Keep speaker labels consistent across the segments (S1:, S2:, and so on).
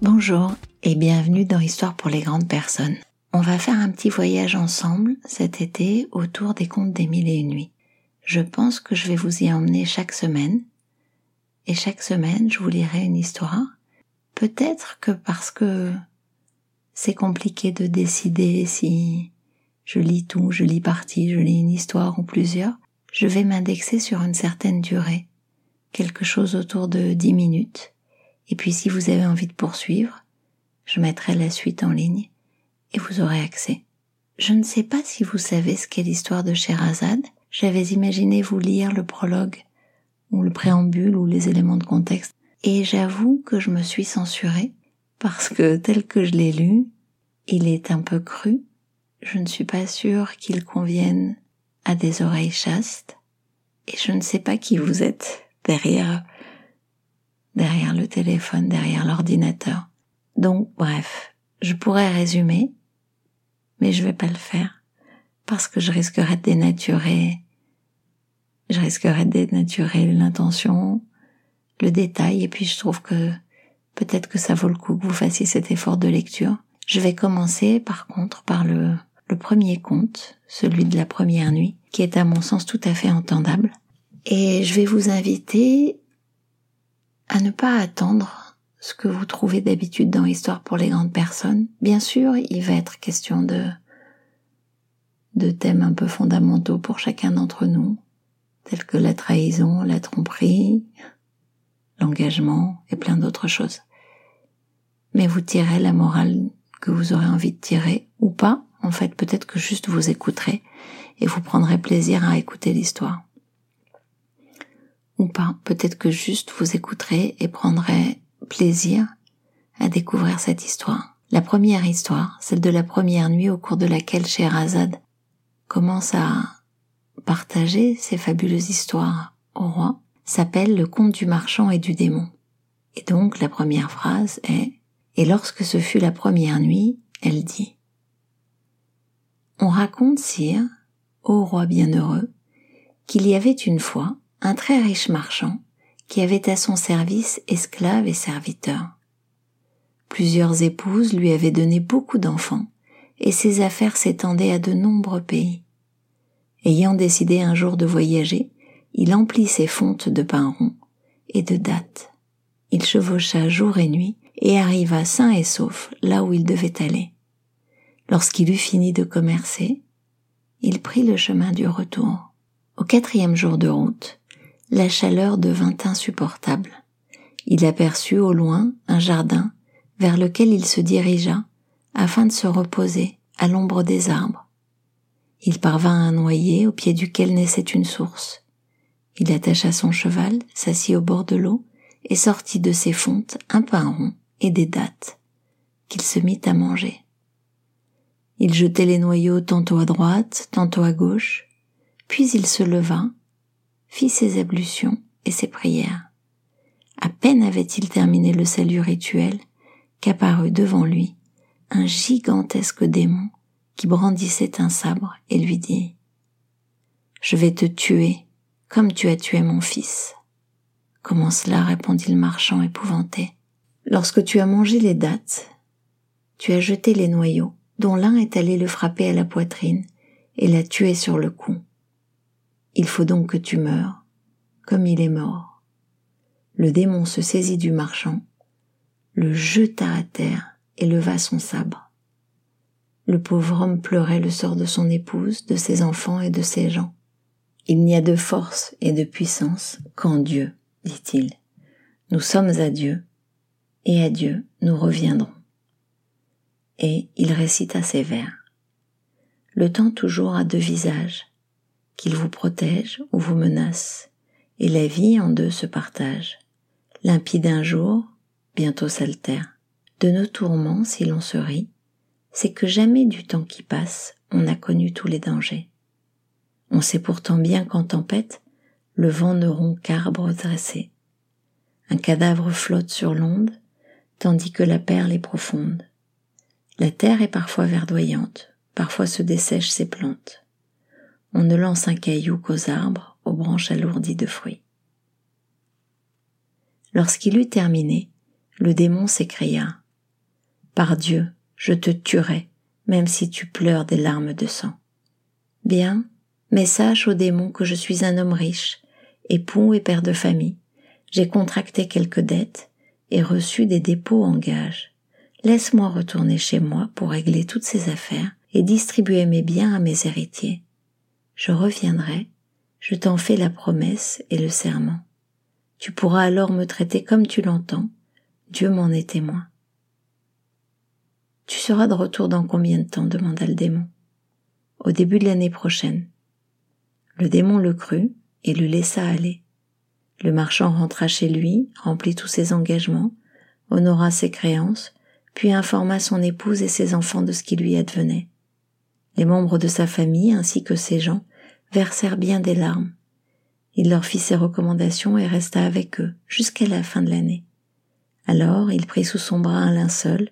S1: Bonjour et bienvenue dans Histoire pour les grandes personnes. On va faire un petit voyage ensemble cet été autour des contes des mille et une nuits. Je pense que je vais vous y emmener chaque semaine. Et chaque semaine, je vous lirai une histoire. Peut-être que parce que c'est compliqué de décider si je lis tout, je lis partie, je lis une histoire ou plusieurs, je vais m'indexer sur une certaine durée. Quelque chose autour de dix minutes et puis si vous avez envie de poursuivre, je mettrai la suite en ligne et vous aurez accès. Je ne sais pas si vous savez ce qu'est l'histoire de Sherazade. J'avais imaginé vous lire le prologue ou le préambule ou les éléments de contexte. Et j'avoue que je me suis censurée parce que tel que je l'ai lu, il est un peu cru. Je ne suis pas sûre qu'il convienne à des oreilles chastes. Et je ne sais pas qui vous êtes derrière derrière le téléphone, derrière l'ordinateur. Donc, bref, je pourrais résumer, mais je vais pas le faire parce que je risquerais de dénaturer, je risquerais de dénaturer l'intention, le détail, et puis je trouve que peut-être que ça vaut le coup que vous fassiez cet effort de lecture. Je vais commencer par contre par le, le premier conte, celui de la première nuit, qui est à mon sens tout à fait entendable. Et je vais vous inviter à ne pas attendre ce que vous trouvez d'habitude dans Histoire pour les grandes personnes. Bien sûr, il va être question de de thèmes un peu fondamentaux pour chacun d'entre nous, tels que la trahison, la tromperie, l'engagement et plein d'autres choses. Mais vous tirez la morale que vous aurez envie de tirer ou pas. En fait, peut-être que juste vous écouterez et vous prendrez plaisir à écouter l'histoire ou pas. Peut-être que juste vous écouterez et prendrez plaisir à découvrir cette histoire. La première histoire, celle de la première nuit au cours de laquelle Sherazade commence à partager ses fabuleuses histoires au roi, s'appelle le conte du marchand et du démon. Et donc la première phrase est Et lorsque ce fut la première nuit, elle dit On raconte, sire, ô roi bienheureux, qu'il y avait une fois un très riche marchand qui avait à son service esclaves et serviteurs. Plusieurs épouses lui avaient donné beaucoup d'enfants, et ses affaires s'étendaient à de nombreux pays. Ayant décidé un jour de voyager, il emplit ses fontes de pain rond et de dattes. Il chevaucha jour et nuit et arriva sain et sauf là où il devait aller. Lorsqu'il eut fini de commercer, il prit le chemin du retour. Au quatrième jour de route, la chaleur devint insupportable. Il aperçut au loin un jardin vers lequel il se dirigea afin de se reposer à l'ombre des arbres. Il parvint à un noyer au pied duquel naissait une source. Il attacha son cheval, s'assit au bord de l'eau et sortit de ses fontes un pain rond et des dattes, qu'il se mit à manger. Il jetait les noyaux tantôt à droite, tantôt à gauche, puis il se leva fit ses ablutions et ses prières. À peine avait-il terminé le salut rituel qu'apparut devant lui un gigantesque démon qui brandissait un sabre et lui dit Je vais te tuer comme tu as tué mon fils. Comment cela répondit le marchand épouvanté. Lorsque tu as mangé les dattes, tu as jeté les noyaux, dont l'un est allé le frapper à la poitrine et l'a tué sur le coup. Il faut donc que tu meurs, comme il est mort. Le démon se saisit du marchand, le jeta à terre et leva son sabre. Le pauvre homme pleurait le sort de son épouse, de ses enfants et de ses gens. Il n'y a de force et de puissance qu'en Dieu, dit-il. Nous sommes à Dieu, et à Dieu nous reviendrons. Et il récita ces vers. Le temps toujours a deux visages, qu'il vous protège ou vous menace, et la vie en deux se partage. Limpide un jour, bientôt s'altère. De nos tourments, si l'on se rit, c'est que jamais du temps qui passe, on n'a connu tous les dangers. On sait pourtant bien qu'en tempête, le vent ne rompt qu'arbre dressé. Un cadavre flotte sur l'onde, tandis que la perle est profonde. La terre est parfois verdoyante, parfois se dessèchent ses plantes on ne lance un caillou qu'aux arbres, aux branches alourdies de fruits. Lorsqu'il eut terminé, le démon s'écria Par Dieu, je te tuerai, même si tu pleures des larmes de sang. Bien, mais sache au démon que je suis un homme riche, époux et père de famille. J'ai contracté quelques dettes et reçu des dépôts en gage. Laisse-moi retourner chez moi pour régler toutes ces affaires et distribuer mes biens à mes héritiers. Je reviendrai, je t'en fais la promesse et le serment. Tu pourras alors me traiter comme tu l'entends, Dieu m'en est témoin. Tu seras de retour dans combien de temps demanda le démon. Au début de l'année prochaine. Le démon le crut et le laissa aller. Le marchand rentra chez lui, remplit tous ses engagements, honora ses créances, puis informa son épouse et ses enfants de ce qui lui advenait. Les membres de sa famille ainsi que ses gens versèrent bien des larmes. Il leur fit ses recommandations et resta avec eux jusqu'à la fin de l'année. Alors il prit sous son bras un linceul,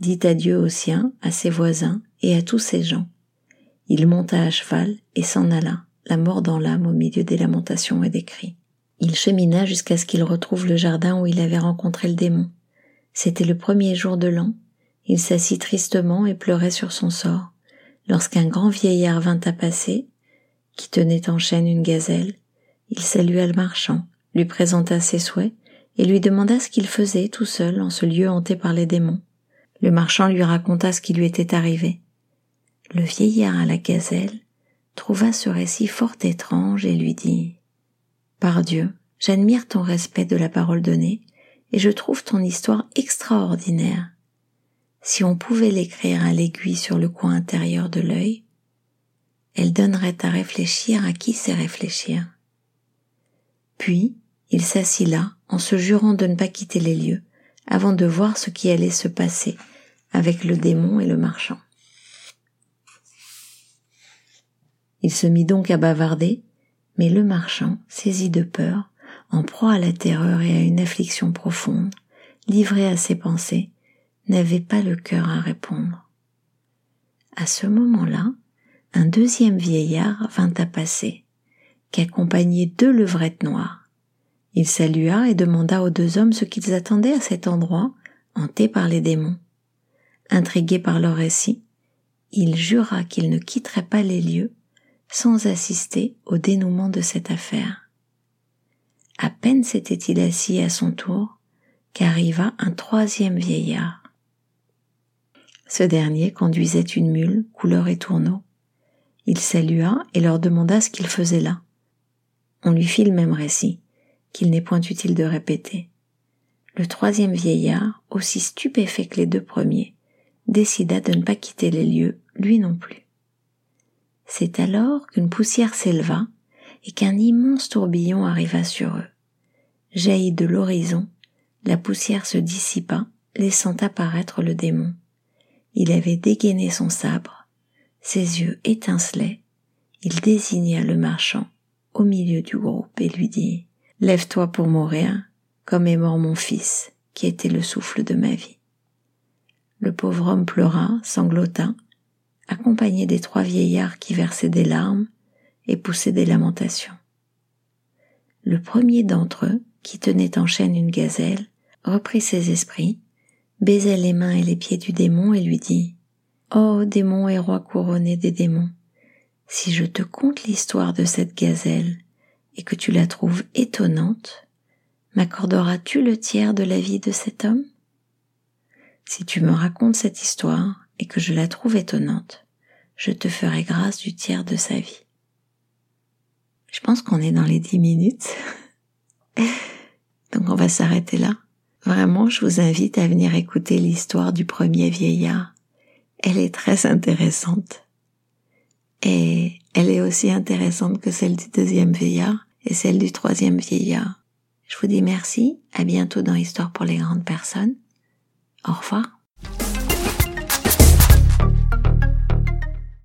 S1: dit adieu aux siens, à ses voisins et à tous ses gens. Il monta à cheval et s'en alla, la mort dans l'âme au milieu des lamentations et des cris. Il chemina jusqu'à ce qu'il retrouve le jardin où il avait rencontré le démon. C'était le premier jour de l'an. Il s'assit tristement et pleurait sur son sort, lorsqu'un grand vieillard vint à passer, qui tenait en chaîne une gazelle. Il salua le marchand, lui présenta ses souhaits, et lui demanda ce qu'il faisait tout seul en ce lieu hanté par les démons. Le marchand lui raconta ce qui lui était arrivé. Le vieillard à la gazelle trouva ce récit fort étrange et lui dit Par Dieu, j'admire ton respect de la parole donnée, et je trouve ton histoire extraordinaire. Si on pouvait l'écrire à l'aiguille sur le coin intérieur de l'œil, elle donnerait à réfléchir à qui sait réfléchir. Puis, il s'assit là, en se jurant de ne pas quitter les lieux, avant de voir ce qui allait se passer avec le démon et le marchand. Il se mit donc à bavarder, mais le marchand, saisi de peur, en proie à la terreur et à une affliction profonde, livré à ses pensées, n'avait pas le cœur à répondre. À ce moment-là, un deuxième vieillard vint à passer, qu'accompagnait deux levrettes noires. Il salua et demanda aux deux hommes ce qu'ils attendaient à cet endroit, hanté par les démons. Intrigué par leur récit, il jura qu'il ne quitterait pas les lieux sans assister au dénouement de cette affaire. À peine s'était-il assis à son tour qu'arriva un troisième vieillard. Ce dernier conduisait une mule couleur et tourneau. Il salua et leur demanda ce qu'il faisait là. On lui fit le même récit, qu'il n'est point utile de répéter. Le troisième vieillard, aussi stupéfait que les deux premiers, décida de ne pas quitter les lieux, lui non plus. C'est alors qu'une poussière s'éleva et qu'un immense tourbillon arriva sur eux. Jaillit de l'horizon, la poussière se dissipa, laissant apparaître le démon. Il avait dégainé son sabre, ses yeux étincelaient, il désigna le marchand au milieu du groupe et lui dit Lève-toi pour mourir, comme est mort mon fils, qui était le souffle de ma vie. Le pauvre homme pleura, sanglota, accompagné des trois vieillards qui versaient des larmes et poussaient des lamentations. Le premier d'entre eux, qui tenait en chaîne une gazelle, reprit ses esprits, baisa les mains et les pieds du démon et lui dit Ô démon et roi couronné des démons, si je te conte l'histoire de cette gazelle et que tu la trouves étonnante, m'accorderas-tu le tiers de la vie de cet homme? Si tu me racontes cette histoire, et que je la trouve étonnante, je te ferai grâce du tiers de sa vie. Je pense qu'on est dans les dix minutes. Donc on va s'arrêter là. Vraiment, je vous invite à venir écouter l'histoire du premier vieillard. Elle est très intéressante. Et elle est aussi intéressante que celle du deuxième vieillard et celle du troisième vieillard. Je vous dis merci, à bientôt dans Histoire pour les grandes personnes. Au revoir.